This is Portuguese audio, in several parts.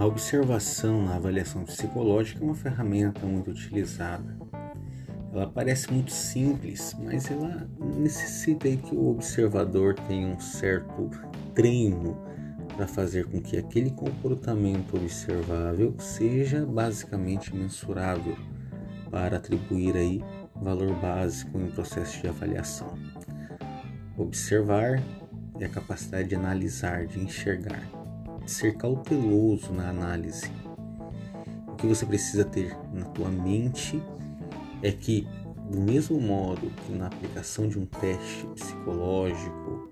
A observação na avaliação psicológica é uma ferramenta muito utilizada. Ela parece muito simples, mas ela necessita que o observador tenha um certo treino para fazer com que aquele comportamento observável seja basicamente mensurável para atribuir aí valor básico em processo de avaliação. Observar é a capacidade de analisar, de enxergar, ser cauteloso na análise. O que você precisa ter na tua mente é que, do mesmo modo que na aplicação de um teste psicológico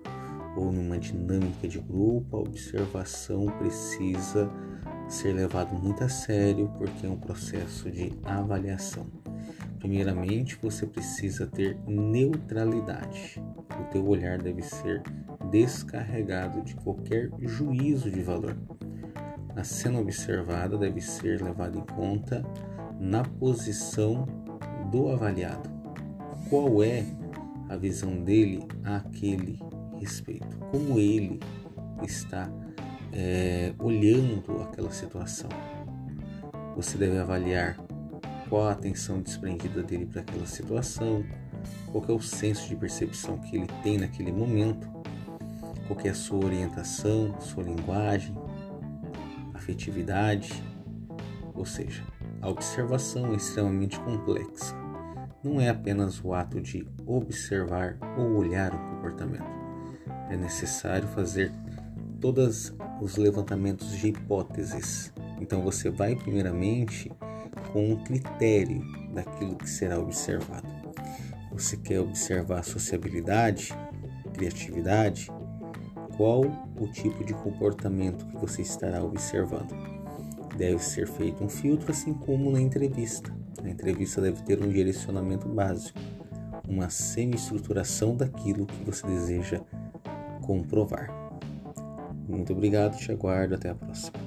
ou numa dinâmica de grupo, a observação precisa ser levado muito a sério porque é um processo de avaliação. Primeiramente, você precisa ter neutralidade. O teu olhar deve ser descarregado de qualquer juízo de valor. A cena observada deve ser levada em conta na posição do avaliado. Qual é a visão dele àquele respeito? Como ele está é, olhando aquela situação? Você deve avaliar qual a atenção desprendida dele para aquela situação, qual é o senso de percepção que ele tem naquele momento, qual é a sua orientação, sua linguagem, afetividade, ou seja, a observação é extremamente complexa. Não é apenas o ato de observar ou olhar o comportamento. É necessário fazer todos os levantamentos de hipóteses. Então você vai primeiramente com um critério daquilo que será observado. Você quer observar sociabilidade, criatividade? Qual o tipo de comportamento que você estará observando? Deve ser feito um filtro, assim como na entrevista. A entrevista deve ter um direcionamento básico, uma semi-estruturação daquilo que você deseja comprovar. Muito obrigado, te aguardo, até a próxima.